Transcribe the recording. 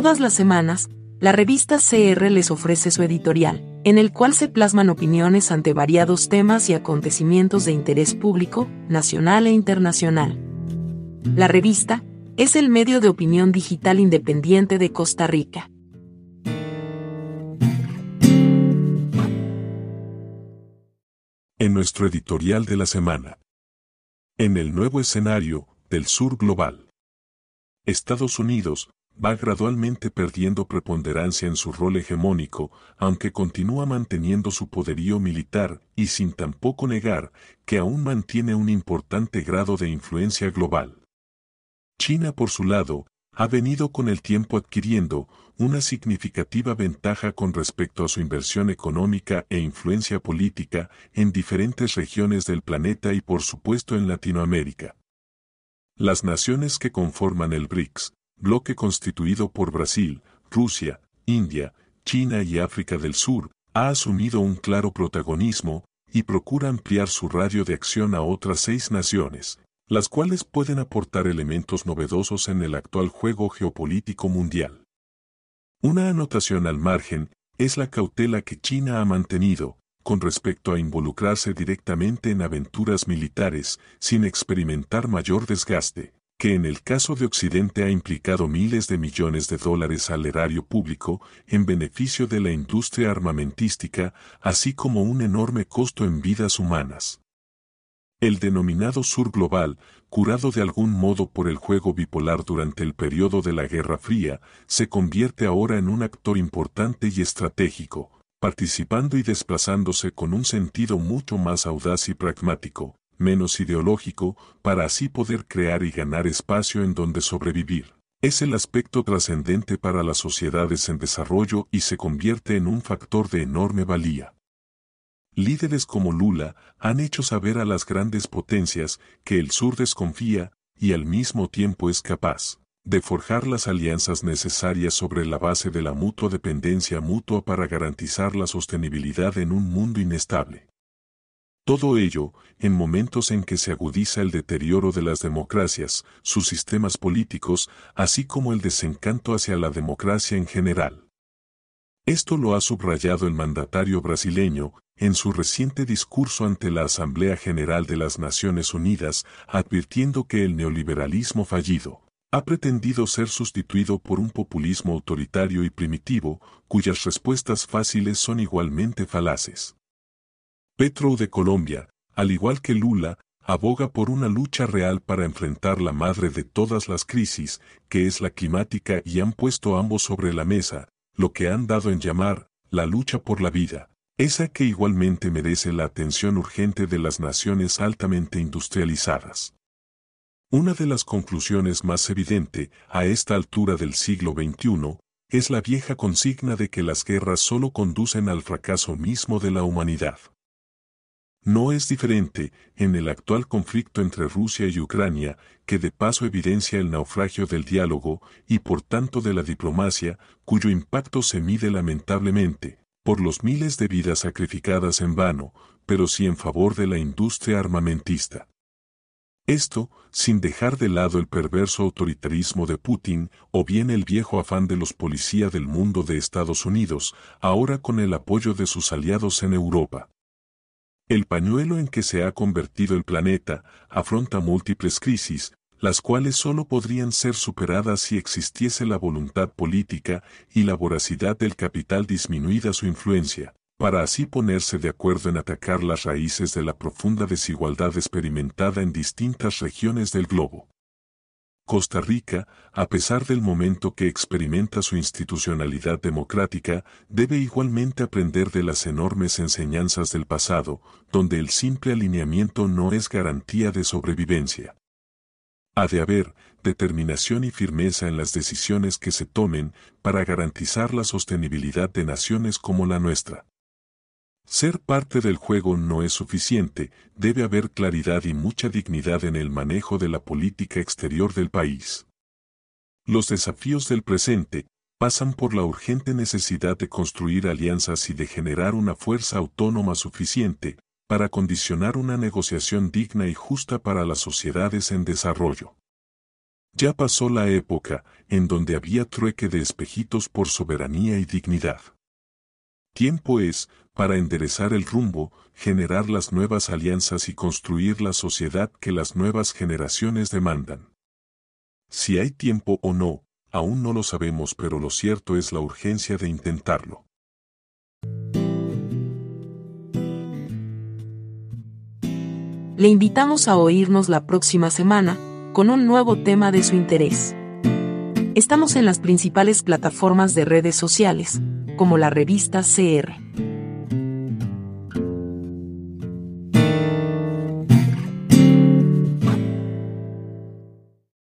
Todas las semanas, la revista CR les ofrece su editorial, en el cual se plasman opiniones ante variados temas y acontecimientos de interés público, nacional e internacional. La revista es el medio de opinión digital independiente de Costa Rica. En nuestro editorial de la semana. En el nuevo escenario del sur global. Estados Unidos, va gradualmente perdiendo preponderancia en su rol hegemónico, aunque continúa manteniendo su poderío militar y sin tampoco negar que aún mantiene un importante grado de influencia global. China, por su lado, ha venido con el tiempo adquiriendo una significativa ventaja con respecto a su inversión económica e influencia política en diferentes regiones del planeta y por supuesto en Latinoamérica. Las naciones que conforman el BRICS, bloque constituido por Brasil, Rusia, India, China y África del Sur, ha asumido un claro protagonismo y procura ampliar su radio de acción a otras seis naciones, las cuales pueden aportar elementos novedosos en el actual juego geopolítico mundial. Una anotación al margen es la cautela que China ha mantenido con respecto a involucrarse directamente en aventuras militares sin experimentar mayor desgaste, que en el caso de Occidente ha implicado miles de millones de dólares al erario público en beneficio de la industria armamentística, así como un enorme costo en vidas humanas. El denominado Sur Global, curado de algún modo por el juego bipolar durante el periodo de la Guerra Fría, se convierte ahora en un actor importante y estratégico, participando y desplazándose con un sentido mucho más audaz y pragmático, menos ideológico, para así poder crear y ganar espacio en donde sobrevivir. Es el aspecto trascendente para las sociedades en desarrollo y se convierte en un factor de enorme valía. Líderes como Lula han hecho saber a las grandes potencias que el sur desconfía y al mismo tiempo es capaz de forjar las alianzas necesarias sobre la base de la mutua dependencia mutua para garantizar la sostenibilidad en un mundo inestable. Todo ello, en momentos en que se agudiza el deterioro de las democracias, sus sistemas políticos, así como el desencanto hacia la democracia en general. Esto lo ha subrayado el mandatario brasileño, en su reciente discurso ante la Asamblea General de las Naciones Unidas, advirtiendo que el neoliberalismo fallido ha pretendido ser sustituido por un populismo autoritario y primitivo, cuyas respuestas fáciles son igualmente falaces. Petro de Colombia, al igual que Lula, aboga por una lucha real para enfrentar la madre de todas las crisis, que es la climática y han puesto ambos sobre la mesa, lo que han dado en llamar, la lucha por la vida, esa que igualmente merece la atención urgente de las naciones altamente industrializadas. Una de las conclusiones más evidente a esta altura del siglo XXI es la vieja consigna de que las guerras solo conducen al fracaso mismo de la humanidad. No es diferente en el actual conflicto entre Rusia y Ucrania, que de paso evidencia el naufragio del diálogo y por tanto de la diplomacia, cuyo impacto se mide lamentablemente por los miles de vidas sacrificadas en vano, pero sí en favor de la industria armamentista. Esto, sin dejar de lado el perverso autoritarismo de Putin o bien el viejo afán de los policías del mundo de Estados Unidos, ahora con el apoyo de sus aliados en Europa. El pañuelo en que se ha convertido el planeta afronta múltiples crisis, las cuales solo podrían ser superadas si existiese la voluntad política y la voracidad del capital disminuida su influencia, para así ponerse de acuerdo en atacar las raíces de la profunda desigualdad experimentada en distintas regiones del globo. Costa Rica, a pesar del momento que experimenta su institucionalidad democrática, debe igualmente aprender de las enormes enseñanzas del pasado, donde el simple alineamiento no es garantía de sobrevivencia. Ha de haber determinación y firmeza en las decisiones que se tomen para garantizar la sostenibilidad de naciones como la nuestra. Ser parte del juego no es suficiente, debe haber claridad y mucha dignidad en el manejo de la política exterior del país. Los desafíos del presente pasan por la urgente necesidad de construir alianzas y de generar una fuerza autónoma suficiente para condicionar una negociación digna y justa para las sociedades en desarrollo. Ya pasó la época en donde había trueque de espejitos por soberanía y dignidad. Tiempo es, para enderezar el rumbo, generar las nuevas alianzas y construir la sociedad que las nuevas generaciones demandan. Si hay tiempo o no, aún no lo sabemos, pero lo cierto es la urgencia de intentarlo. Le invitamos a oírnos la próxima semana, con un nuevo tema de su interés. Estamos en las principales plataformas de redes sociales, como la revista CR.